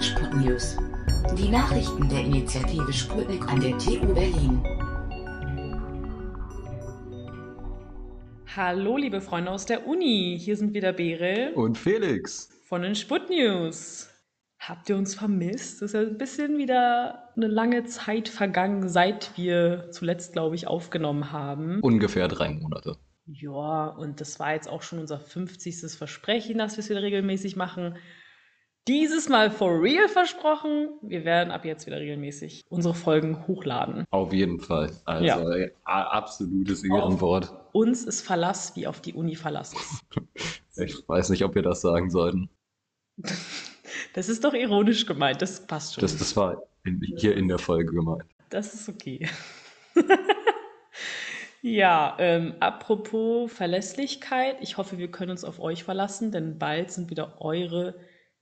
Sputnews. Die Nachrichten der Initiative Sputnik an der TU Berlin. Hallo, liebe Freunde aus der Uni. Hier sind wieder Bere Und Felix. von den Sputnews. Habt ihr uns vermisst? Es ist ja ein bisschen wieder eine lange Zeit vergangen, seit wir zuletzt, glaube ich, aufgenommen haben. Ungefähr drei Monate. Ja, und das war jetzt auch schon unser 50. Versprechen, dass wir es wieder regelmäßig machen. Dieses Mal for real versprochen. Wir werden ab jetzt wieder regelmäßig unsere Folgen hochladen. Auf jeden Fall. Also Ja. a- absolutes Ehrenwort. Uns ist Verlass wie auf die Uni Verlass ist. Ich weiß nicht, ob wir das sagen sollten. Das ist doch ironisch gemeint, das passt schon. Das, das war in, hier in der Folge gemeint. Das ist okay. ja, ähm, apropos Verlässlichkeit, ich hoffe, wir können uns auf euch verlassen, denn bald sind wieder eure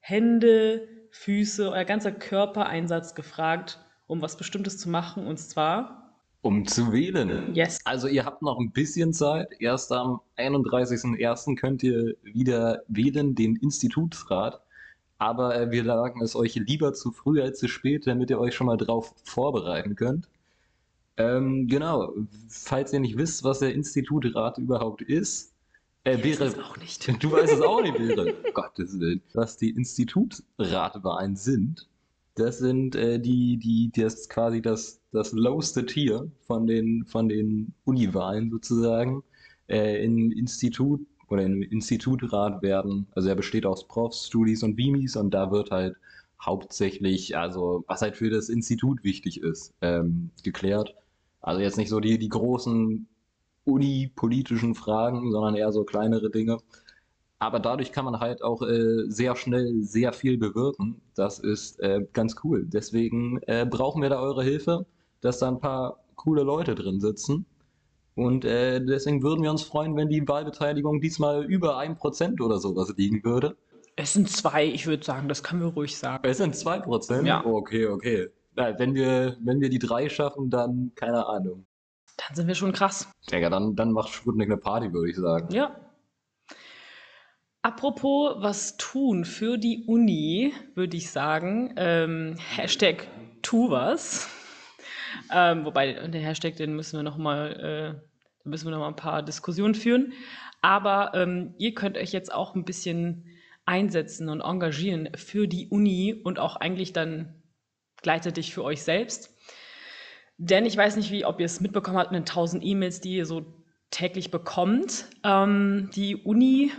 Hände, Füße, euer ganzer Körpereinsatz gefragt, um was Bestimmtes zu machen, und zwar, Um zu wählen. yes, Also ihr habt noch ein bisschen Zeit. Erst am 31.01. könnt ihr wieder wählen, den Institutsrat. Aber äh, wir sagen es euch lieber zu früh als zu spät, damit ihr euch schon mal drauf vorbereiten könnt. Ähm, genau, falls ihr nicht wisst, was der Institutrat überhaupt ist, äh, ich weiß wäre, es auch nicht. Du weißt es auch nicht, Bäre. Gottes Willen. Was die Institutsratwahlen sind, das sind äh, die, die, das quasi das, das lowste Tier von den, von den Uniwahlen sozusagen. Äh, Im Institut oder im Institutrat werden, also er besteht aus Profs, Studis und Beamies und da wird halt hauptsächlich, also was halt für das Institut wichtig ist, ähm, geklärt. Also jetzt nicht so die, die großen unipolitischen Fragen, sondern eher so kleinere Dinge. Aber dadurch kann man halt auch äh, sehr schnell sehr viel bewirken. Das ist äh, ganz cool. Deswegen äh, brauchen wir da eure Hilfe, dass da ein paar coole Leute drin sitzen. Und äh, deswegen würden wir uns freuen, wenn die Wahlbeteiligung diesmal über 1% oder sowas liegen würde. Es sind zwei, ich würde sagen, das können wir ruhig sagen. Es sind 2%? Ja. Okay, okay. Na, wenn wir, wenn wir die drei schaffen, dann keine Ahnung. Dann sind wir schon krass. Digga, dann, dann macht Sputnik eine Party, würde ich sagen. Ja. Apropos was tun für die Uni, würde ich sagen. Ähm, Hashtag tu was. Ähm, wobei, den Hashtag, den müssen wir noch mal, äh, da müssen wir noch mal ein paar Diskussionen führen. Aber ähm, ihr könnt euch jetzt auch ein bisschen einsetzen und engagieren für die Uni und auch eigentlich dann gleichzeitig für euch selbst. Denn ich weiß nicht, wie, ob ihr es mitbekommen habt mit den 1000 E-Mails, die ihr so täglich bekommt. Ähm, die Uni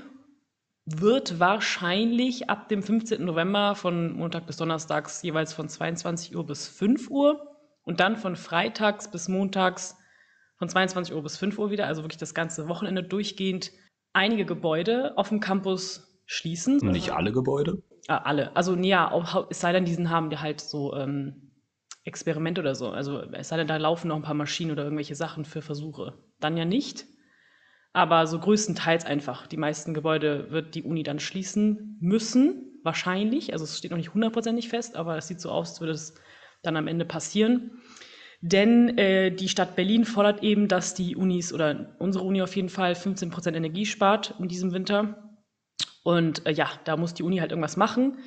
wird wahrscheinlich ab dem 15. November von Montag bis Donnerstags jeweils von 22 Uhr bis 5 Uhr und dann von Freitags bis Montags von 22 Uhr bis 5 Uhr wieder, also wirklich das ganze Wochenende durchgehend, einige Gebäude auf dem Campus schließen. Nicht alle Gebäude? Ah, alle. Also, ja, auch, es sei denn, diesen haben die halt so ähm, Experimente oder so. Also, es sei denn, da laufen noch ein paar Maschinen oder irgendwelche Sachen für Versuche. Dann ja nicht. Aber so größtenteils einfach. Die meisten Gebäude wird die Uni dann schließen müssen, wahrscheinlich. Also, es steht noch nicht hundertprozentig fest, aber es sieht so aus, als würde es dann am Ende passieren. Denn äh, die Stadt Berlin fordert eben, dass die Unis oder unsere Uni auf jeden Fall 15 Prozent Energie spart in diesem Winter. Und äh, ja, da muss die Uni halt irgendwas machen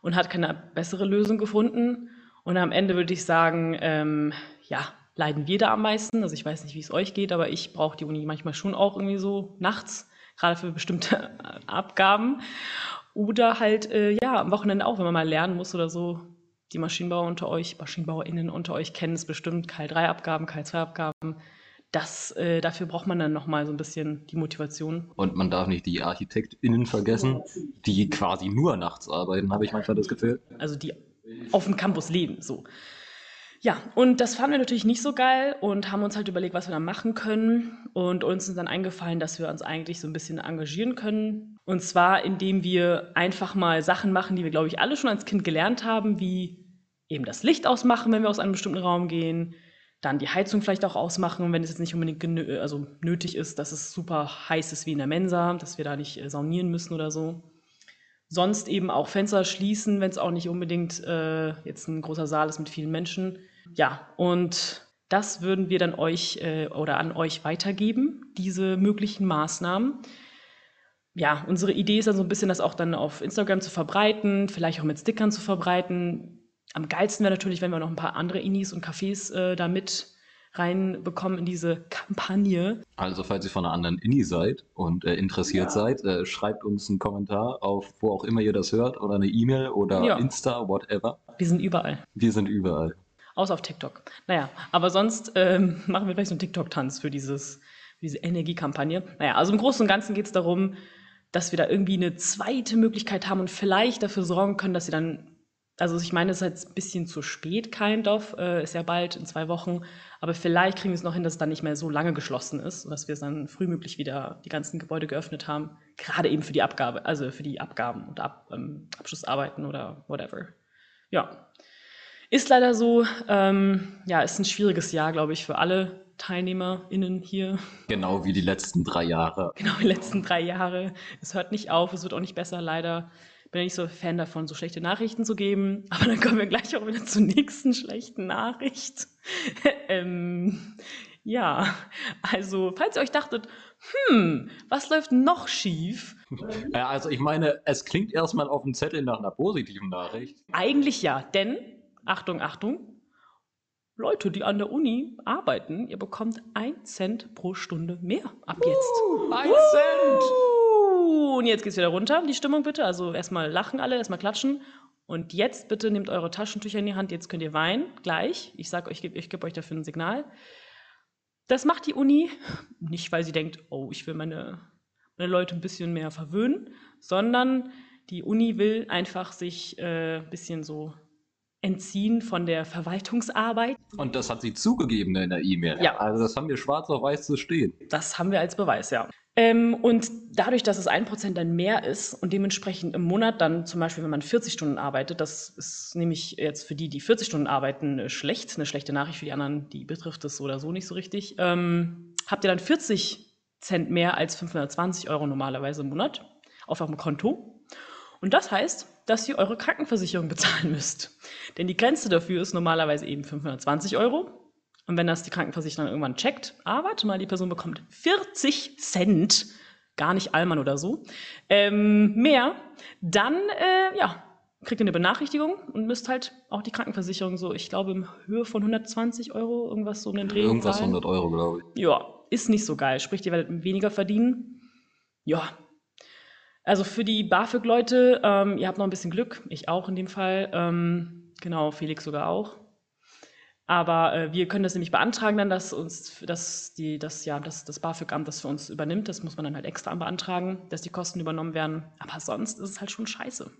und hat keine bessere Lösung gefunden. Und am Ende würde ich sagen, ähm, ja, leiden wir da am meisten. Also ich weiß nicht, wie es euch geht, aber ich brauche die Uni manchmal schon auch irgendwie so nachts, gerade für bestimmte Abgaben. Oder halt, äh, ja, am Wochenende auch, wenn man mal lernen muss oder so. Die Maschinenbauer unter euch, MaschinenbauerInnen unter euch kennen es bestimmt, KL3-Abgaben, KL2-Abgaben. Das, äh, dafür braucht man dann nochmal so ein bisschen die Motivation. Und man darf nicht die ArchitektInnen vergessen, die quasi nur nachts arbeiten, habe ich manchmal das Gefühl. also die auf dem Campus leben, so. Ja, und das fanden wir natürlich nicht so geil und haben uns halt überlegt, was wir da machen können. Und uns ist dann eingefallen, dass wir uns eigentlich so ein bisschen engagieren können. Und zwar, indem wir einfach mal Sachen machen, die wir, glaube ich, alle schon als Kind gelernt haben, wie eben das Licht ausmachen, wenn wir aus einem bestimmten Raum gehen, dann die Heizung vielleicht auch ausmachen, wenn es jetzt nicht unbedingt also nötig ist, dass es super heiß ist wie in der Mensa, dass wir da nicht äh, saunieren müssen oder so. Sonst eben auch Fenster schließen, wenn es auch nicht unbedingt äh, jetzt ein großer Saal ist mit vielen Menschen. Ja, und das würden wir dann euch äh, oder an euch weitergeben, diese möglichen Maßnahmen. ja, unsere Idee ist dann so ein bisschen, das auch dann auf Instagram zu verbreiten, vielleicht auch mit Stickern zu verbreiten. Am geilsten wäre natürlich, wenn wir noch ein paar andere Inis und Cafés äh, da mit reinbekommen in diese Kampagne. Also, falls ihr von einer anderen Inni seid und äh, interessiert Ja. seid, äh, schreibt uns einen Kommentar auf, wo auch immer ihr das hört, oder eine E-Mail oder Ja. Insta, whatever. Wir sind überall. Wir sind überall. Außer auf TikTok. Naja, aber sonst ähm, machen wir vielleicht so einen TikTok-Tanz für dieses, für diese Energiekampagne. Naja, also im Großen und Ganzen geht es darum, dass wir da irgendwie eine zweite Möglichkeit haben und vielleicht dafür sorgen können, dass sie dann, also ich meine, es ist jetzt ein bisschen zu spät, kind of, äh, ist ja bald in zwei Wochen, aber vielleicht kriegen wir es noch hin, dass es dann nicht mehr so lange geschlossen ist dass wir es dann frühmöglich wieder die ganzen Gebäude geöffnet haben, gerade eben für die Abgabe, also für die Abgaben und Ab, ähm, Abschlussarbeiten oder whatever. Ja, ist leider so. Ähm, ja, ist ein schwieriges Jahr, glaube ich, für alle TeilnehmerInnen hier. Genau wie die letzten drei Jahre. Genau, die letzten drei Jahre. Es hört nicht auf, es wird auch nicht besser, leider. Bin ja nicht so Fan davon, so schlechte Nachrichten zu geben. Aber dann kommen wir gleich auch wieder zur nächsten schlechten Nachricht. ähm, ja, also, falls ihr euch dachtet, hm, was läuft noch schief? Also, ich meine, es klingt erstmal auf dem Zettel nach einer positiven Nachricht. Eigentlich ja, denn, Achtung, Achtung, Leute, die an der Uni arbeiten, ihr bekommt ein Cent pro Stunde mehr ab jetzt. Ein Cent! Und jetzt geht's wieder runter, die Stimmung bitte. Also erstmal lachen alle, erstmal klatschen. Und jetzt bitte nehmt eure Taschentücher in die Hand, jetzt könnt ihr weinen, gleich. Ich sag euch, ich gebe geb euch dafür ein Signal. Das macht die Uni nicht, weil sie denkt, oh, ich will meine, meine Leute ein bisschen mehr verwöhnen, sondern die Uni will einfach sich äh, ein bisschen so entziehen von der Verwaltungsarbeit. Und das hat sie zugegeben in der E-Mail. Ja. Also, das haben wir schwarz auf weiß zu stehen. Das haben wir als Beweis, ja. Ähm, und dadurch, dass es 1% dann mehr ist und dementsprechend im Monat dann zum Beispiel, wenn man 40 Stunden arbeitet, das ist nämlich jetzt für die, die 40 Stunden arbeiten, äh, schlecht, eine schlechte Nachricht für die anderen, die betrifft es so oder so nicht so richtig, ähm, habt ihr dann 40 Cent mehr als 520 Euro normalerweise im Monat auf eurem Konto. Und das heißt, dass ihr eure Krankenversicherung bezahlen müsst. Denn die Grenze dafür ist normalerweise eben 520 Euro. Und wenn das die Krankenversicherung irgendwann checkt, ah, warte mal, die Person bekommt 40 Cent, gar nicht Allmann oder so, ähm, mehr, dann, äh, ja, kriegt ihr eine Benachrichtigung und müsst halt auch die Krankenversicherung so, ich glaube, in Höhe von 120 Euro, irgendwas so in den Dreh Irgendwas zahlen. 100 Euro, glaube ich. Ja, ist nicht so geil. Sprich, ihr werdet weniger verdienen. Ja. Also für die BAföG-Leute, ähm, ihr habt noch ein bisschen Glück. Ich auch in dem Fall. Ähm, genau, Felix sogar auch. Aber äh, wir können das nämlich beantragen dann, dass uns dass die, das, ja, dass das BAföG-Amt das für uns übernimmt. Das muss man dann halt extra beantragen, dass die Kosten übernommen werden. Aber sonst ist es halt schon scheiße.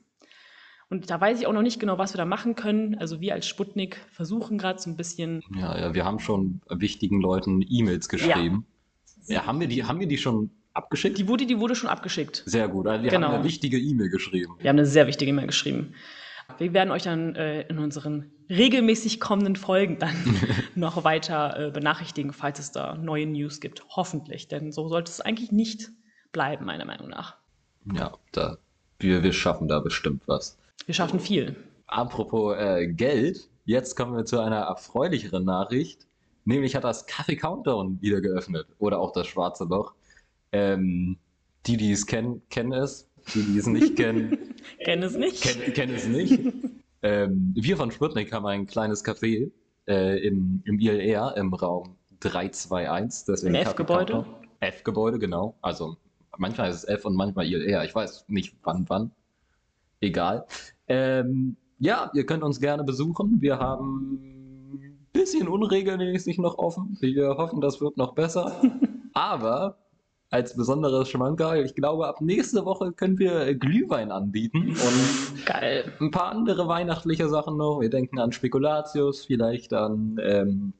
Und da weiß ich auch noch nicht genau, was wir da machen können. Also wir als Sputnik versuchen gerade so ein bisschen Ja, ja, wir haben schon wichtigen Leuten E-Mails geschrieben. Ja. haben, wir die, haben wir die schon abgeschickt? Die wurde, die wurde schon abgeschickt. Sehr gut. Also wir Genau. haben eine wichtige E-Mail geschrieben. Wir haben eine sehr wichtige E-Mail geschrieben. Wir werden euch dann äh, in unseren regelmäßig kommenden Folgen dann noch weiter äh, benachrichtigen, falls es da neue News gibt. Hoffentlich, denn so sollte es eigentlich nicht bleiben, meiner Meinung nach. Ja, da, wir, wir schaffen da bestimmt was. Wir schaffen viel. Apropos äh, Geld, jetzt kommen wir zu einer erfreulicheren Nachricht. Nämlich hat das Kaffee Countdown wieder geöffnet. Oder auch das Schwarze Loch. Ähm, die, die es kennen, kennen es. Die, die es nicht kennen, Kenn es nicht. kennen, kennen es nicht. ähm, wir von Sputnik haben ein kleines Café äh, im, im ILR im Raum 321. Deswegen Im F-Gebäude? F-Gebäude, genau. Also manchmal ist es F und manchmal ILR. Ich weiß nicht wann, wann. Egal. Ähm, ja, ihr könnt uns gerne besuchen. Wir haben ein bisschen unregelmäßig noch offen. Wir hoffen, das wird noch besser. Aber als besonderes Schmankerl, ich glaube, ab nächste Woche können wir Glühwein anbieten und Geil. ein paar andere weihnachtliche Sachen noch. Wir denken an Spekulatius, vielleicht an, ähm,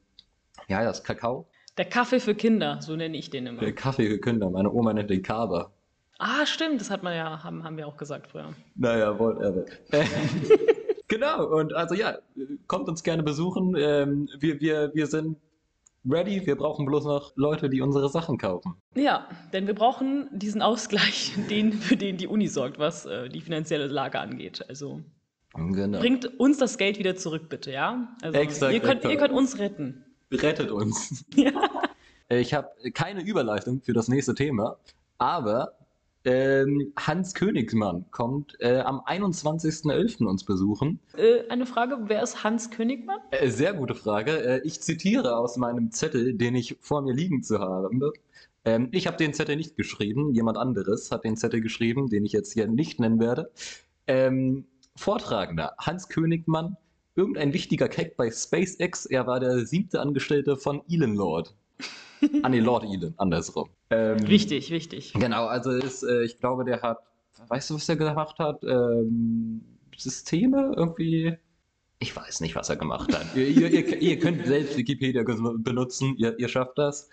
ja, das Kakao. Der Kaffee für Kinder, so nenne ich den immer. Der Kaffee gekünder. Meine Oma nennt den Kaba. Ah, stimmt, das hat man ja, haben, haben wir auch gesagt früher. Naja, whatever. genau, und also ja, kommt uns gerne besuchen. Ähm, wir, wir, wir sind ready. Wir brauchen bloß noch Leute, die unsere Sachen kaufen. Ja, denn wir brauchen diesen Ausgleich, den, für den die Uni sorgt, was äh, die finanzielle Lage angeht. Also Genau. bringt uns das Geld wieder zurück, bitte, ja? Also Exakt, ihr, könnt, ihr könnt uns retten. Rettet uns. Ja. Ich habe keine Überleitung für das nächste Thema, aber Ähm, Hans Königsmann kommt äh, am 21.11. uns besuchen. Äh, eine Frage, wer ist Hans Königmann? Äh, sehr gute Frage. Äh, ich zitiere aus meinem Zettel, den ich vor mir liegen zu habe. Ähm, ich habe den Zettel nicht geschrieben, jemand anderes hat den Zettel geschrieben, den ich jetzt hier nicht nennen werde. Ähm, Vortragender Hans Königmann, irgendein wichtiger Keck bei SpaceX. Er war der siebte Angestellte von Elon Lord. Ah nee, Lord Elon, andersrum. Ähm, wichtig, wichtig. Genau, also ist, äh, ich glaube, der hat, weißt du, was er gemacht hat? Ähm, Systeme irgendwie. Ich weiß nicht, was er gemacht hat. ihr, ihr, ihr, könnt selbst Wikipedia benutzen, ihr, ihr schafft das.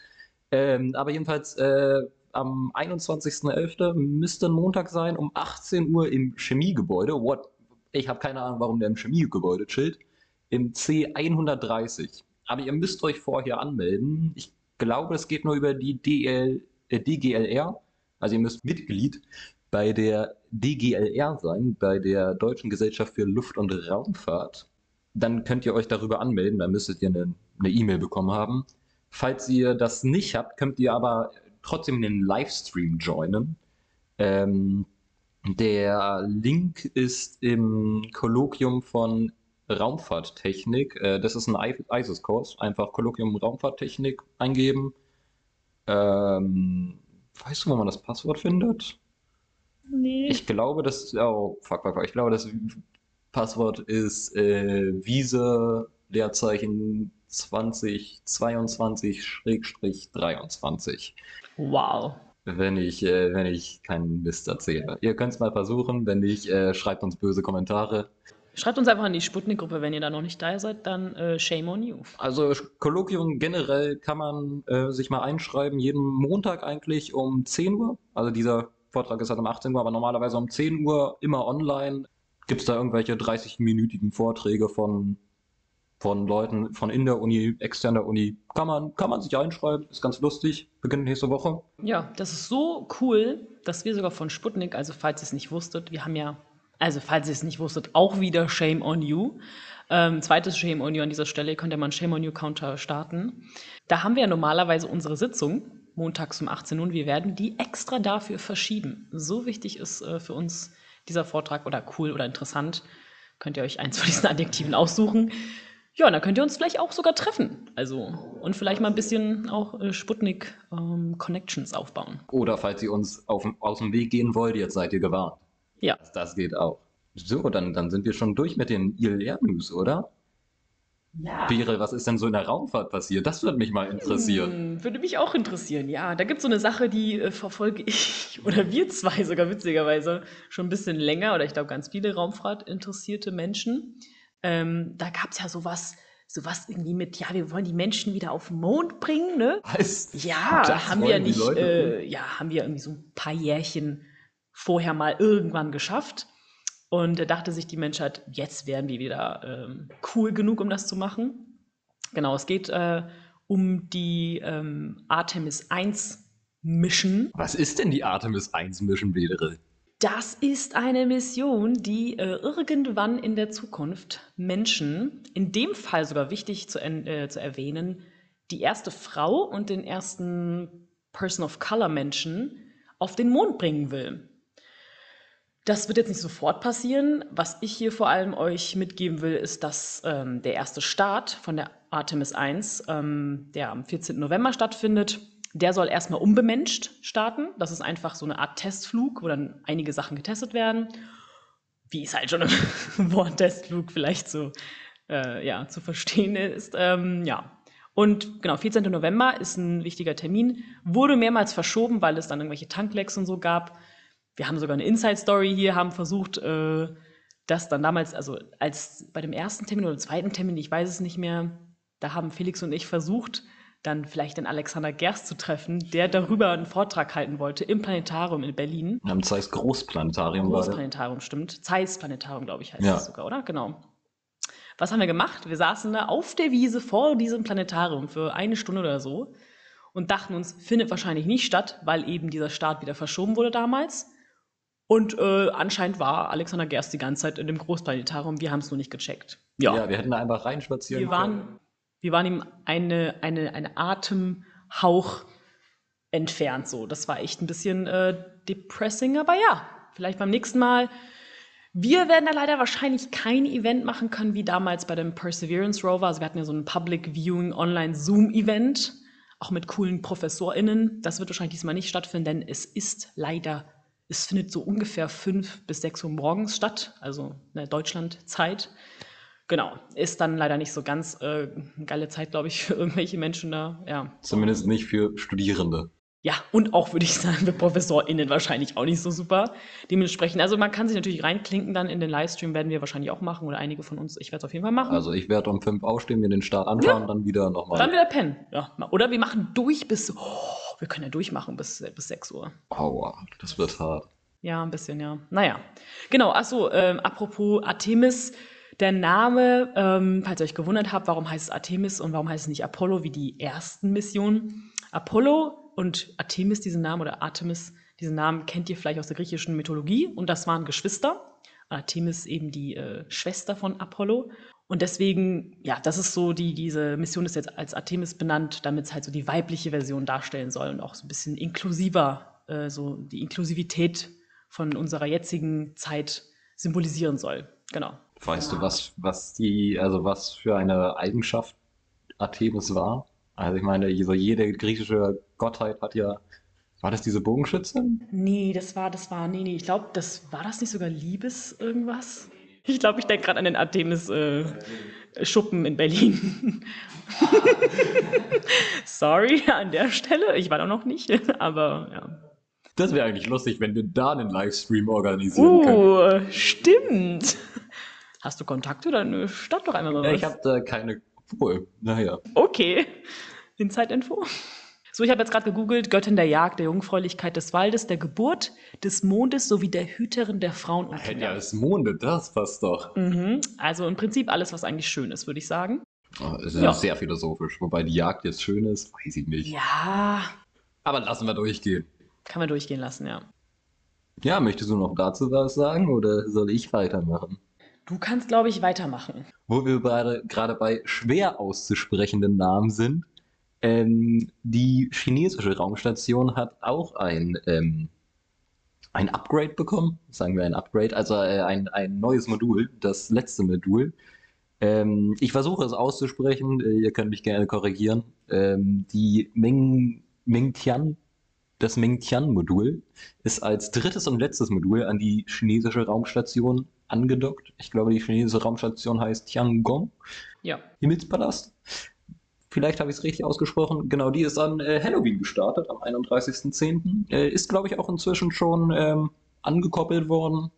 Ähm, aber jedenfalls äh, am 21.11. müsste ein Montag sein, um 18 Uhr im Chemiegebäude. What? Ich habe keine Ahnung, warum der im Chemiegebäude chillt. Im C130. Aber ihr müsst euch vorher anmelden. Ich glaube, es geht nur über die DL, äh, DGLR. Also ihr müsst Mitglied bei der DGLR sein, bei der Deutschen Gesellschaft für Luft- und Raumfahrt. Dann könnt ihr euch darüber anmelden, dann müsstet ihr eine E-Mail e bekommen haben. Falls ihr das nicht habt, könnt ihr aber trotzdem den Livestream joinen. Ähm, der Link ist im Kolloquium von Raumfahrttechnik. Äh, das ist ein ISIS-Kurs. Einfach Kolloquium Raumfahrttechnik eingeben. Ähm, weißt du, wo man das Passwort findet? Nee. Ich glaube, das. Oh, fuck, fuck, fuck. Ich glaube, das Passwort ist äh, Wiese Leerzeichen 2022-23. Wow. Wenn ich, äh, wenn ich keinen Mist erzähle. Ihr könnt es mal versuchen, wenn nicht, äh, schreibt uns böse Kommentare. Schreibt uns einfach in die Sputnik-Gruppe, wenn ihr da noch nicht da seid, dann äh, shame on you. Also Kolloquium generell kann man äh, sich mal einschreiben, jeden Montag eigentlich um 10 Uhr. Also dieser Vortrag ist halt um 18 Uhr, aber normalerweise um 10 Uhr immer online. Gibt es da irgendwelche 30-minütigen Vorträge von von Leuten von in der Uni, externer Uni. Kann man, kann man sich einschreiben, ist ganz lustig, beginnt nächste Woche. Ja, das ist so cool, dass wir sogar von Sputnik, also falls ihr es nicht wusstet, wir haben ja, also falls ihr es nicht wusstet, auch wieder Shame on You. Ähm, zweites Shame on You an dieser Stelle, ihr könnt ja mal einen Shame on You Counter starten. Da haben wir ja normalerweise unsere Sitzung, montags um 18 Uhr, und wir werden die extra dafür verschieben. So wichtig ist äh, für uns dieser Vortrag oder cool oder interessant. Könnt ihr euch eins von diesen Adjektiven aussuchen. Ja, dann könnt ihr uns vielleicht auch sogar treffen. Also, und vielleicht mal ein bisschen auch äh, Sputnik-Connections ähm, aufbauen. Oder falls ihr uns auf, aus dem Weg gehen wollt, jetzt seid ihr gewarnt. Ja. Das, das geht auch. So, dann, dann sind wir schon durch mit den ILR-News, oder? Ja. Bere, was ist denn so in der Raumfahrt passiert? Das würde mich mal interessieren. Hm, würde mich auch interessieren, ja. Da gibt es so eine Sache, die äh, verfolge ich, oder wir zwei sogar witzigerweise, schon ein bisschen länger, oder ich glaube ganz viele Raumfahrt interessierte Menschen. Ähm, da gab es ja sowas, sowas irgendwie mit, ja, wir wollen die Menschen wieder auf den Mond bringen, ne? Was? Ja, das haben wir nicht, äh, ja, haben wir irgendwie so ein paar Jährchen vorher mal irgendwann geschafft. Und da dachte sich die Menschheit, jetzt werden wir wieder ähm, cool genug, um das zu machen. Genau, es geht äh, um die ähm, Artemis 1 Mission. Was ist denn die Artemis 1 Mission, Wedere? Das ist eine Mission, die äh, irgendwann in der Zukunft Menschen, in dem Fall sogar wichtig zu, äh, zu erwähnen, die erste Frau und den ersten Person of Color Menschen auf den Mond bringen will. Das wird jetzt nicht sofort passieren. Was ich hier vor allem euch mitgeben will, ist, dass ähm, der erste Start von der Artemis 1, ähm, der am 14. November stattfindet, der soll erstmal unbemenscht starten. Das ist einfach so eine Art Testflug, wo dann einige Sachen getestet werden. Wie es halt schon im Wort Testflug vielleicht so äh, ja, zu verstehen ist. Ähm, ja. Und genau, 14. November ist ein wichtiger Termin. Wurde mehrmals verschoben, weil es dann irgendwelche Tanklecks und so gab. Wir haben sogar eine Inside-Story hier, haben versucht, äh, das dann damals, also als bei dem ersten Termin oder zweiten Termin, ich weiß es nicht mehr, da haben Felix und ich versucht, dann vielleicht den Alexander Gerst zu treffen, der darüber einen Vortrag halten wollte im Planetarium in Berlin. Am Zeiss Großplanetarium. Großplanetarium, stimmt. Zeiss Planetarium, glaube ich, heißt ja. das sogar, oder? Genau. Was haben wir gemacht? Wir saßen da auf der Wiese vor diesem Planetarium für eine Stunde oder so und dachten uns, findet wahrscheinlich nicht statt, weil eben dieser Start wieder verschoben wurde damals. Und äh, anscheinend war Alexander Gerst die ganze Zeit in dem Großplanetarium. Wir haben es nur nicht gecheckt. Ja. ja, wir hätten da einfach reinspazieren wir waren, können. Wir waren ihm eine, eine, eine Atemhauch entfernt. So. Das war echt ein bisschen äh, depressing, aber ja, vielleicht beim nächsten Mal. Wir werden da leider wahrscheinlich kein Event machen können wie damals bei dem Perseverance Rover. Also wir hatten ja so ein Public Viewing Online Zoom Event, auch mit coolen ProfessorInnen. Das wird wahrscheinlich diesmal nicht stattfinden, denn es ist leider, es findet so ungefähr fünf bis sechs Uhr morgens statt, also in Deutschland-Zeit. Genau, ist dann leider nicht so ganz äh, geile Zeit, glaube ich, für irgendwelche Menschen da. Ja. Zumindest nicht für Studierende. Ja, und auch würde ich sagen, für ProfessorInnen wahrscheinlich auch nicht so super. Dementsprechend, also man kann sich natürlich reinklinken dann in den Livestream, werden wir wahrscheinlich auch machen oder einige von uns. Ich werde es auf jeden Fall machen. Also ich werde um fünf aufstehen, mir den Start anschauen, Ja. dann wieder nochmal. dann wieder pennen. Ja. Oder wir machen durch bis, oh, wir können ja durchmachen bis, bis 6 Uhr. Aua, das wird hart. Ja, ein bisschen, ja. Naja. Genau, achso, ähm, apropos Artemis, der Name, ähm, falls ihr euch gewundert habt, warum heißt es Artemis und warum heißt es nicht Apollo wie die ersten Missionen? Apollo und Artemis, diesen Namen, oder Artemis, diesen Namen kennt ihr vielleicht aus der griechischen Mythologie und das waren Geschwister. Artemis eben die äh, Schwester von Apollo. Und deswegen, ja, das ist so, die, diese Mission ist jetzt als Artemis benannt, damit es halt so die weibliche Version darstellen soll und auch so ein bisschen inklusiver, äh, so die Inklusivität von unserer jetzigen Zeit symbolisieren soll. Genau. Weißt du, was, was die, also was für eine Eigenschaft Artemis war? Also ich meine, so jede griechische Gottheit hat ja, war das diese Bogenschützin? Nee, das war, das war, nee, nee, ich glaube, das war das nicht sogar Liebes irgendwas? Ich glaube, ich denke gerade an den Artemis äh, in Berlin. Sorry an der Stelle, ich war da noch nicht, aber ja. Das wäre eigentlich lustig, wenn wir da einen Livestream organisieren können. Uh, stimmt. Hast du Kontakte? Dann äh, start doch einmal mal Ja, was. ich habe da keine, wohl, naja. Okay. Inside-Info. So, ich habe jetzt gerade gegoogelt, Göttin der Jagd, der Jungfräulichkeit des Waldes, der Geburt, des Mondes sowie der Hüterin der Frauen und Ja, Kinder. das Monde, das passt doch. Mhm. Also im Prinzip alles, was eigentlich schön ist, würde ich sagen. Oh, ist Ja. sehr philosophisch. Wobei die Jagd jetzt schön ist, weiß ich nicht. Ja, Aber lassen wir durchgehen. kann man durchgehen lassen, ja. Ja, möchtest du noch dazu was sagen oder soll ich weitermachen? Du kannst, glaube ich, weitermachen. Wo wir gerade bei schwer auszusprechenden Namen sind. Ähm, die chinesische Raumstation hat auch ein, ähm, ein Upgrade bekommen. Sagen wir ein Upgrade, also äh, ein, ein neues Modul, das letzte Modul. Ähm, ich versuche es auszusprechen, äh, ihr könnt mich gerne korrigieren. Ähm, die Ming, Mingtian, das Mingtian-Modul ist als drittes und letztes Modul an die chinesische Raumstation angedockt. Ich glaube, die chinesische Raumstation heißt Tiangong. Ja. Himmelspalast. Vielleicht habe ich es richtig ausgesprochen. Genau, die ist an äh, Halloween gestartet, am 31.10. Äh, ist, glaube ich, auch inzwischen schon ähm, angekoppelt worden.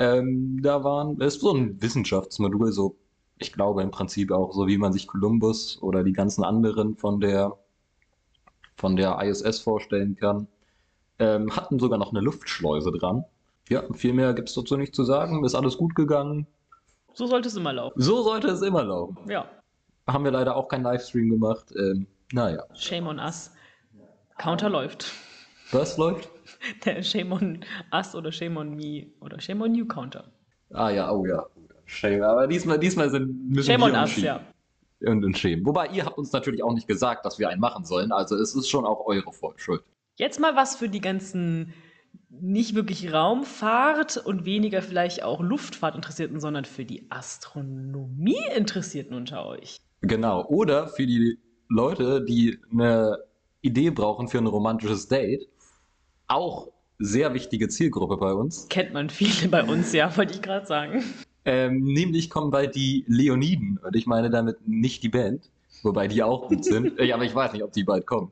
Ähm, da waren, ist so ein Wissenschaftsmodul, so, ich glaube im Prinzip auch so, wie man sich Columbus oder die ganzen anderen von der, von der ISS vorstellen kann. Ähm, hatten sogar noch eine Luftschleuse dran. Ja, viel mehr gibt es dazu nicht zu sagen. Ist alles gut gegangen. So sollte es immer laufen. So sollte es immer laufen. Ja. Haben wir leider auch keinen Livestream gemacht. Ähm, naja, Shame on us. Counter läuft. was läuft? Der Shame on us oder Shame on me oder Shame on you Counter. Ah ja, oh ja. Shame. Aber diesmal, diesmal sind müssen Shame on us, ja. Und ein Shame. Wobei, ihr habt uns natürlich auch nicht gesagt, dass wir einen machen sollen. Also es ist schon auch eure Schuld. Jetzt mal was für die ganzen nicht wirklich Raumfahrt und weniger vielleicht auch Luftfahrt Interessierten, sondern für die Astronomie Interessierten unter euch. Genau. Oder für die Leute, die eine Idee brauchen für ein romantisches Date. Auch sehr wichtige Zielgruppe bei uns. Kennt man viele bei uns, ja, wollte ich gerade sagen. Ähm, nämlich kommen bald die Leoniden. Und ich meine damit nicht die Band, wobei die auch gut sind. ja, aber ich weiß nicht, ob die bald kommen.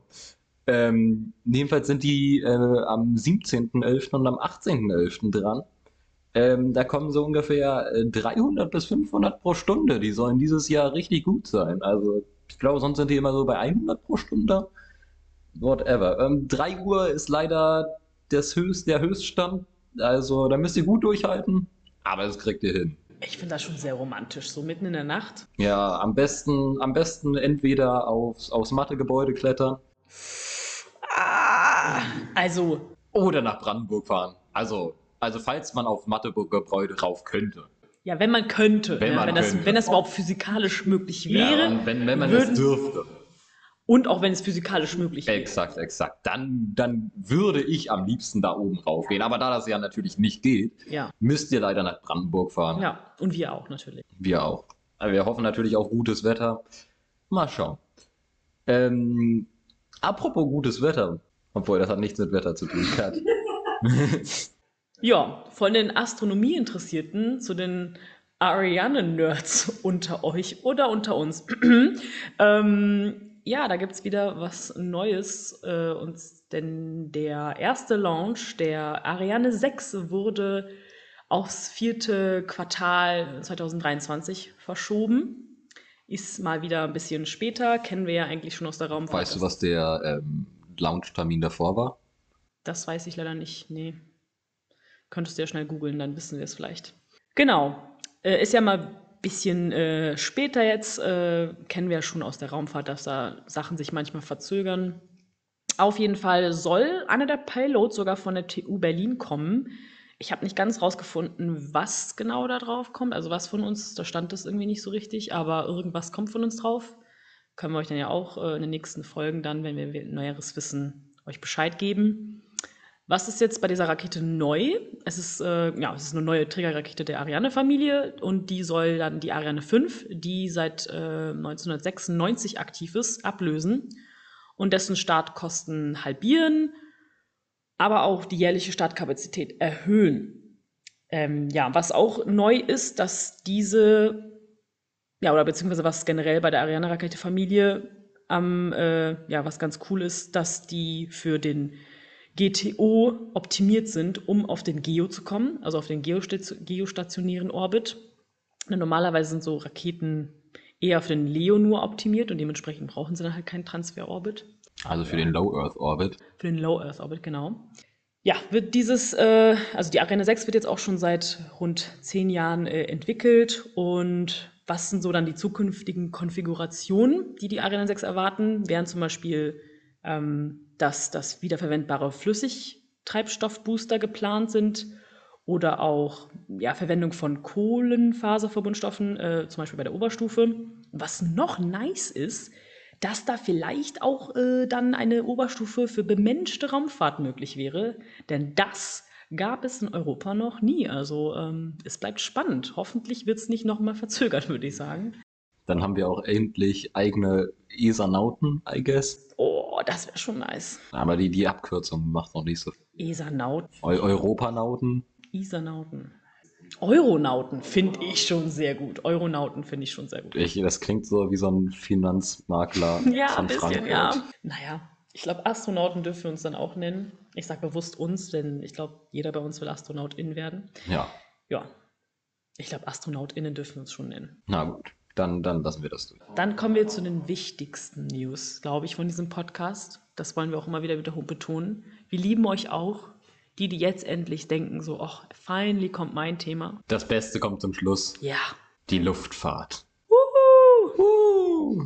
Ähm, jedenfalls sind die äh, am 17.11. und am 18.11. dran. Ähm, da kommen so ungefähr äh, 300 bis 500 pro Stunde. Die sollen dieses Jahr richtig gut sein. Also, ich glaube, sonst sind die immer so bei 100 pro Stunde. Whatever. Ähm, 3 Uhr ist leider das Höchst, der Höchststand. Also, da müsst ihr gut durchhalten. Aber das kriegt ihr hin. Ich finde das schon sehr romantisch, so mitten in der Nacht. Ja, am besten, am besten entweder aufs, aufs Mathegebäude klettern Ah, also, oder nach Brandenburg fahren. Also, also falls man auf Mathegebäude rauf könnte. ja, wenn man könnte, Wenn ja, man wenn, das, könnte. wenn das überhaupt physikalisch möglich wäre. und wenn, wenn man es dürfte. Und auch wenn es physikalisch möglich wäre. Exakt, exakt. Dann, dann würde ich am liebsten da oben raufgehen. Aber da das ja natürlich nicht geht, Ja, müsst ihr leider nach Brandenburg fahren. ja. Und wir auch natürlich. Wir auch. Aber wir hoffen natürlich auf gutes Wetter. Mal schauen. Ähm, apropos gutes Wetter. Obwohl, das hat nichts mit Wetter zu tun. Ja, von den Astronomie-Interessierten zu den Ariane-Nerds unter euch oder unter uns. ähm, ja, da gibt es wieder was Neues. Äh, und denn der erste Launch der Ariane 6 wurde aufs vierte Quartal 2023 verschoben. Ist mal wieder ein bisschen später, kennen wir ja eigentlich schon aus der Raumfahrt. weißt du, was der ähm, Launch-Termin davor war? Das weiß ich leider nicht. Nee. Könntest du ja schnell googeln, dann wissen wir es vielleicht. Genau. Äh, ist ja mal ein bisschen äh, später jetzt. Äh, kennen wir ja schon aus der Raumfahrt, dass da Sachen sich manchmal verzögern. Auf jeden Fall soll einer der Payloads sogar von der TU Berlin kommen. Ich habe nicht ganz rausgefunden, was genau da drauf kommt. Also was von uns, da stand das irgendwie nicht so richtig, aber irgendwas kommt von uns drauf. Können wir euch dann ja auch äh, in den nächsten Folgen dann, wenn wir neueres wissen, euch Bescheid geben. Was ist jetzt bei dieser Rakete neu? Es ist, äh, ja, es ist eine neue Trägerrakete der Ariane-Familie und die soll dann die Ariane 5, die seit äh, 1996 aktiv ist, ablösen und dessen Startkosten halbieren, aber auch die jährliche Startkapazität erhöhen. Ähm, ja, was auch neu ist, dass diese, ja, oder beziehungsweise was generell bei der Ariane-Rakete-Familie am, äh, ja, was ganz cool ist, dass die für den GTO optimiert sind, um auf den Geo zu kommen, also auf den geostat- geostationären Orbit. Ne, Normalerweise sind so Raketen eher für den Leo nur optimiert und dementsprechend brauchen sie dann halt keinen Transfer-Orbit. Also für den Low Earth Orbit. Für den Low Earth Orbit, genau. Ja, wird dieses, äh, also die Ariane 6 wird jetzt auch schon seit rund zehn Jahren äh, entwickelt. Und was sind so dann die zukünftigen Konfigurationen, die die Ariane 6 erwarten? Wären zum Beispiel, ähm, dass, dass wiederverwendbare Flüssigtreibstoffbooster geplant sind oder auch ja, Verwendung von Kohlenfaserverbundstoffen, äh, zum Beispiel bei der Oberstufe. Was noch nice ist, dass da vielleicht auch äh, dann eine Oberstufe für bemenschte Raumfahrt möglich wäre. Denn das gab es in Europa noch nie. Also ähm, es bleibt spannend. Hoffentlich wird es nicht nochmal verzögert, würde ich sagen. Dann haben wir auch endlich eigene ESA-Nauten, I guess. Oh, das wäre schon nice. Aber die, die Abkürzung macht noch nicht so viel. ESA-Nauten, Eu Europanauten. ISA-Nauten. Euronauten finde ich schon sehr gut. Euronauten finde ich schon sehr gut. Ich, das klingt so wie so ein Finanzmakler Ja, von ein bisschen, Frankfurt. ja. Naja, ich glaube, Astronauten dürfen wir uns dann auch nennen. Ich sage bewusst uns, denn ich glaube, jeder bei uns will Astronautin werden. Ja, Ja, ich glaube, AstronautInnen dürfen wir uns schon nennen. na gut. Dann, dann lassen wir das durch. Dann kommen wir zu den wichtigsten News, glaube ich, von diesem Podcast. Das wollen wir auch immer wieder wieder betonen. Wir lieben euch auch. Die, die jetzt endlich denken, so, ach, finally kommt mein Thema. Das Beste kommt zum Schluss. Ja. Die Luftfahrt. Wuhu! Uh,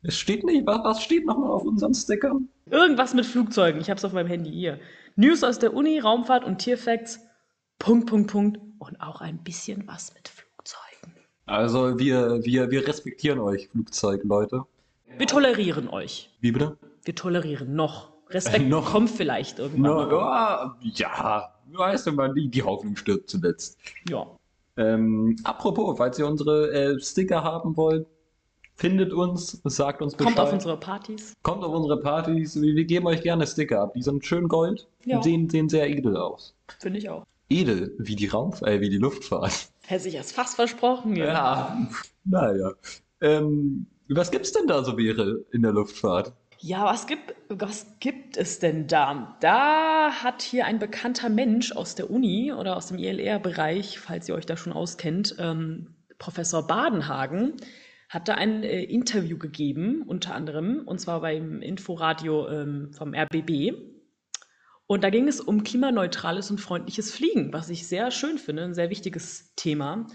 es steht nicht, was, was steht nochmal auf unseren Stickern? Irgendwas mit Flugzeugen. Ich habe es auf meinem Handy hier. News aus der Uni, Raumfahrt und Tierfacts. Punkt, Punkt, Punkt. Und auch ein bisschen was mit Flugzeugen. Also wir, wir, wir respektieren euch, Flugzeugleute. Wir tolerieren euch. Wie bitte? Wir tolerieren noch. Respekt Äh, noch? kommt vielleicht irgendwann. Na, ja, ja, weißt du mal, die, die Hoffnung stirbt zuletzt. ja. Ähm, apropos, falls ihr unsere äh, Sticker haben wollt, findet uns, sagt uns Bescheid. Kommt auf unsere Partys. Kommt auf unsere Partys. Wir, wir geben euch gerne Sticker ab. Die sind schön gold Ja. und sehen, sehen sehr edel aus. Finde ich auch. Edel, wie die Raum, äh, wie die Luftfahrt. Hätte sich jetzt fast versprochen. Ja, naja. Ähm, was gibt's denn da so wäre in der Luftfahrt? Ja, was gibt, was gibt es denn da? Da hat hier ein bekannter Mensch aus der Uni oder aus dem ILR-Bereich, falls ihr euch da schon auskennt, ähm, Professor Badenhagen, hat da ein äh, Interview gegeben, unter anderem, und zwar beim Inforadio ähm, vom RBB. Und da ging es um klimaneutrales und freundliches Fliegen, was ich sehr schön finde, ein sehr wichtiges Thema.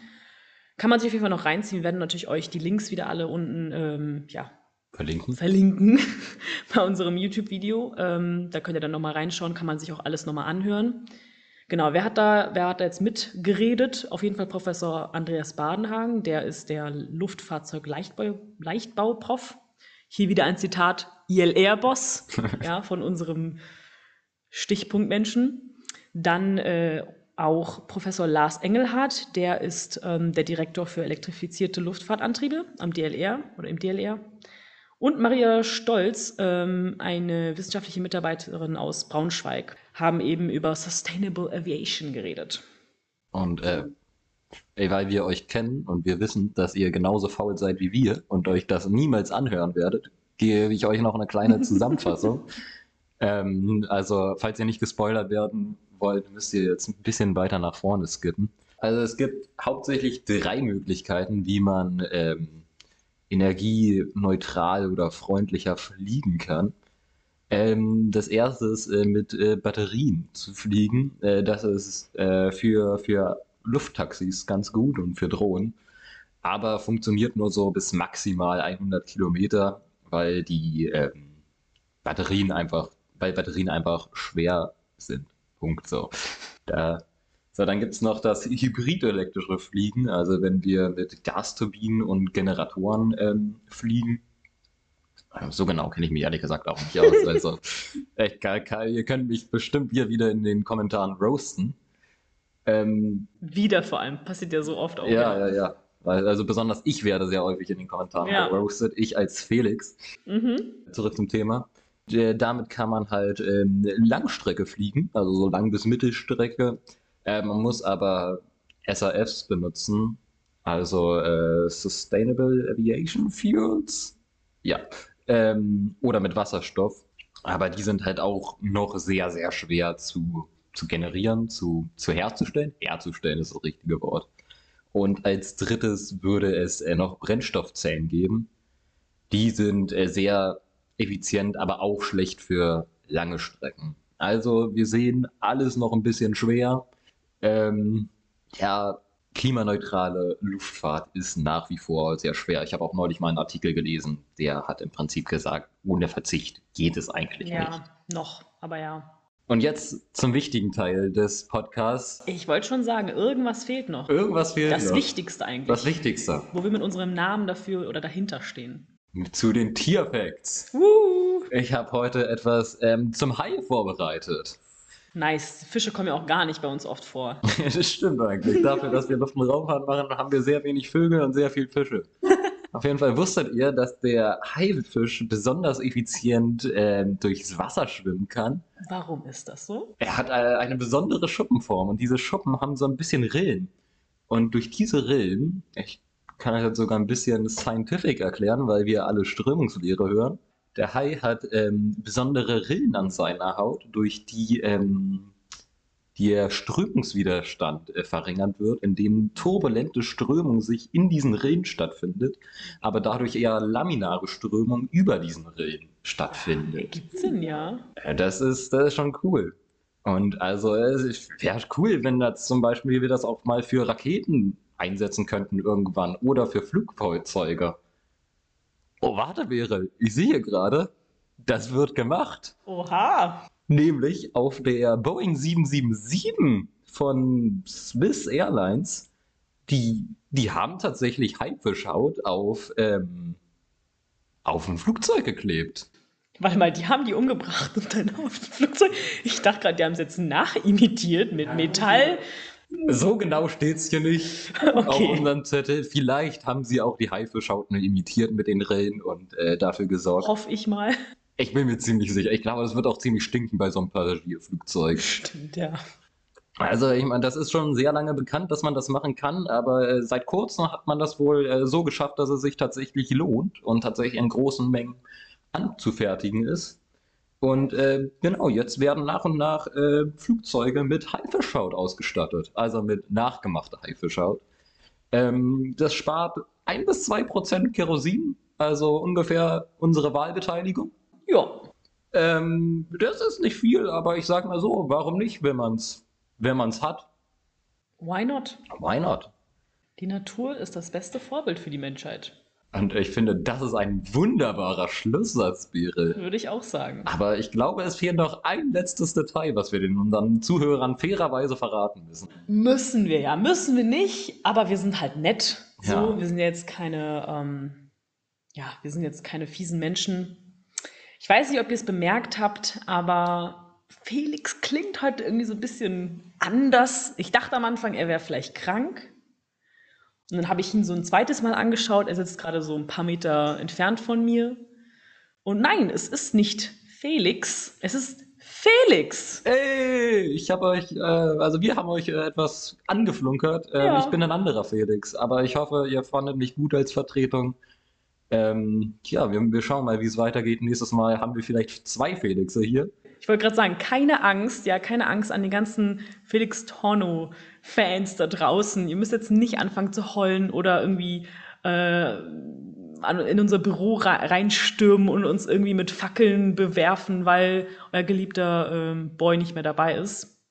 Kann man sich auf jeden Fall noch reinziehen. Wir werden natürlich euch die Links wieder alle unten ähm, ja, Verlinken. verlinken bei unserem YouTube-Video. Ähm, da könnt ihr dann nochmal reinschauen, kann man sich auch alles nochmal anhören. Genau, wer hat da, wer hat da jetzt mitgeredet? Auf jeden Fall Professor Andreas Badenhagen, der ist der Luftfahrzeug-Leichtbau-Prof Hier wieder ein Zitat ILR-Boss ja, von unserem Stichpunktmenschen. Dann äh, auch Professor Lars Engelhardt, der ist ähm, der Direktor für elektrifizierte Luftfahrtantriebe am DLR oder im DLR. Und Maria Stolz, ähm, eine wissenschaftliche Mitarbeiterin aus Braunschweig, haben eben über Sustainable Aviation geredet. Und äh, weil wir euch kennen und wir wissen, dass ihr genauso faul seid wie wir und euch das niemals anhören werdet, gebe ich euch noch eine kleine Zusammenfassung. ähm, also, falls ihr nicht gespoilert werden wollt, müsst ihr jetzt ein bisschen weiter nach vorne skippen. Also es gibt hauptsächlich drei Möglichkeiten, wie man ähm, energieneutral oder freundlicher fliegen kann. Ähm, das erste ist äh, mit äh, Batterien zu fliegen. Äh, das ist äh, für, für Lufttaxis ganz gut und für Drohnen. Aber funktioniert nur so bis maximal 100 Kilometer, weil die ähm, Batterien einfach, weil Batterien einfach schwer sind. Punkt so. Da so, dann gibt es noch das hybrid-elektrische Fliegen, also wenn wir mit Gasturbinen und Generatoren ähm, fliegen. So genau kenne ich mich ehrlich gesagt auch nicht aus. Also, echt geil, geil. Ihr könnt mich bestimmt hier wieder in den Kommentaren roasten. Ähm, wieder vor allem, passiert ja so oft auch. Ja, ja, ja. Weil, also besonders ich werde sehr häufig in den Kommentaren ja. roasted, ich als Felix. Mhm. Zurück zum Thema. Damit kann man halt ähm, Langstrecke fliegen, also so lang bis Mittelstrecke äh, man muss aber SAFs benutzen, also äh, Sustainable Aviation Fuels. Ja. Ähm, oder mit Wasserstoff. Aber die sind halt auch noch sehr, sehr schwer zu, zu generieren, zu, zu herzustellen. Herzustellen ist das richtige Wort. Und als drittes würde es äh, noch Brennstoffzellen geben. Die sind äh, sehr effizient, aber auch schlecht für lange Strecken. Also wir sehen alles noch ein bisschen schwer. Ähm, ja, klimaneutrale Luftfahrt ist nach wie vor sehr schwer. Ich habe auch neulich mal einen Artikel gelesen, der hat im Prinzip gesagt, ohne Verzicht geht es eigentlich ja, nicht. Ja, noch, aber ja. Und jetzt zum wichtigen Teil des Podcasts. Ich wollte schon sagen, irgendwas fehlt noch. Irgendwas fehlt das noch. Das Wichtigste eigentlich. Das Wichtigste. Wo wir mit unserem Namen dafür oder dahinter stehen. Zu den Tierfacts. Uh. Ich habe heute etwas ähm, zum Hai vorbereitet. Nice. Fische kommen ja auch gar nicht bei uns oft vor. das stimmt eigentlich. Dafür, dass wir Luft- und Raumfahrt machen, haben wir sehr wenig Vögel und sehr viel Fische. Auf jeden Fall wusstet ihr, dass der Haifisch besonders effizient äh, durchs Wasser schwimmen kann. Warum ist das so? Er hat äh, eine besondere Schuppenform und diese Schuppen haben so ein bisschen Rillen. Und durch diese Rillen, ich kann euch das sogar ein bisschen scientific erklären, weil wir alle Strömungslehre hören, der Hai hat ähm, besondere Rillen an seiner Haut, durch die ähm, der Strömungswiderstand äh, verringert wird, indem turbulente Strömung sich in diesen Rillen stattfindet, aber dadurch eher laminare Strömung über diesen Rillen stattfindet. Gibt Sinn, ja. Äh, das ist, das ist schon cool. Und also es wäre cool, wenn das zum Beispiel wir das auch mal für Raketen einsetzen könnten irgendwann oder für Flugzeuge. Oh, warte, wäre. Ich sehe gerade, das wird gemacht. Oha. Nämlich auf der Boeing 777 von Swiss Airlines. Die, die haben tatsächlich Haifischhaut auf, ähm, auf ein Flugzeug geklebt. Warte mal, die haben die umgebracht und dann auf das Flugzeug. Ich dachte gerade, die haben es jetzt nachimitiert mit Metall. So genau steht es hier nicht okay. auf unserem Zettel. Vielleicht haben sie auch die Haifischhauten imitiert mit den Rillen und äh, dafür gesorgt. Hoffe ich mal. Ich bin mir ziemlich sicher. Ich glaube, das wird auch ziemlich stinken bei so einem Passagierflugzeug. Stimmt, ja. Also, ich meine, das ist schon sehr lange bekannt, dass man das machen kann, aber äh, seit kurzem hat man das wohl äh, so geschafft, dass es sich tatsächlich lohnt und tatsächlich in großen Mengen anzufertigen ist. Und äh, genau, jetzt werden nach und nach äh, Flugzeuge mit Haifischhaut ausgestattet, also mit nachgemachter Haifischhaut. Ähm, das spart ein bis zwei Prozent Kerosin, also ungefähr unsere Wahlbeteiligung. Ja. Ähm, das ist nicht viel, aber ich sag mal so, warum nicht, wenn man's, wenn man's hat? Why not? Why not? Die Natur ist das beste Vorbild für die Menschheit. Und ich finde, das ist ein wunderbarer Schlusssatz, Birel. Würde ich auch sagen. Aber ich glaube, es fehlt noch ein letztes Detail, was wir den unseren Zuhörern fairerweise verraten müssen. Müssen wir ja, müssen wir nicht, aber wir sind halt nett. So, ja. wir sind jetzt keine, ähm, ja, wir sind jetzt keine fiesen Menschen. Ich weiß nicht, ob ihr es bemerkt habt, aber Felix klingt heute irgendwie so ein bisschen anders. Ich dachte am Anfang, er wäre vielleicht krank. Und dann habe ich ihn so ein zweites Mal angeschaut. Er sitzt gerade so ein paar Meter entfernt von mir. Und nein, es ist nicht Felix, es ist Felix. Ey, ich habe euch, äh, also wir haben euch äh, etwas angeflunkert. Ähm, Ja. Ich bin ein anderer Felix, aber ich hoffe, ihr fandet mich gut als Vertretung. Ähm, ja, wir, wir schauen mal, wie es weitergeht. Nächstes Mal haben wir vielleicht zwei Felixe hier. Ich wollte gerade sagen, keine Angst, ja, keine Angst an die ganzen Felix Torno-Fans da draußen. Ihr müsst jetzt nicht anfangen zu heulen oder irgendwie äh, in unser Büro re- reinstürmen und uns irgendwie mit Fackeln bewerfen, weil euer geliebter ähm, Boy nicht mehr dabei ist.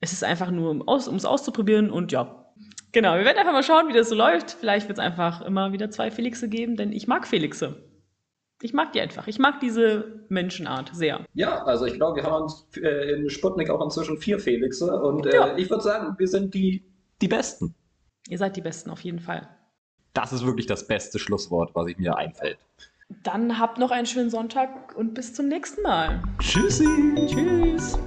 Es ist einfach nur, um es auszuprobieren und ja. Genau, wir werden einfach mal schauen, wie das so läuft. Vielleicht wird es einfach immer wieder zwei Felixe geben, denn ich mag Felixe. Ich mag die einfach. Ich mag diese Menschenart sehr. Ja, also ich glaube, wir haben uns äh, in Sputnik auch inzwischen vier Felixe und äh, Ja. ich würde sagen, wir sind die, die Besten. Ihr seid die Besten auf jeden Fall. Das ist wirklich das beste Schlusswort, was ich mir einfällt. Dann habt noch einen schönen Sonntag und bis zum nächsten Mal. Tschüssi! Tschüss.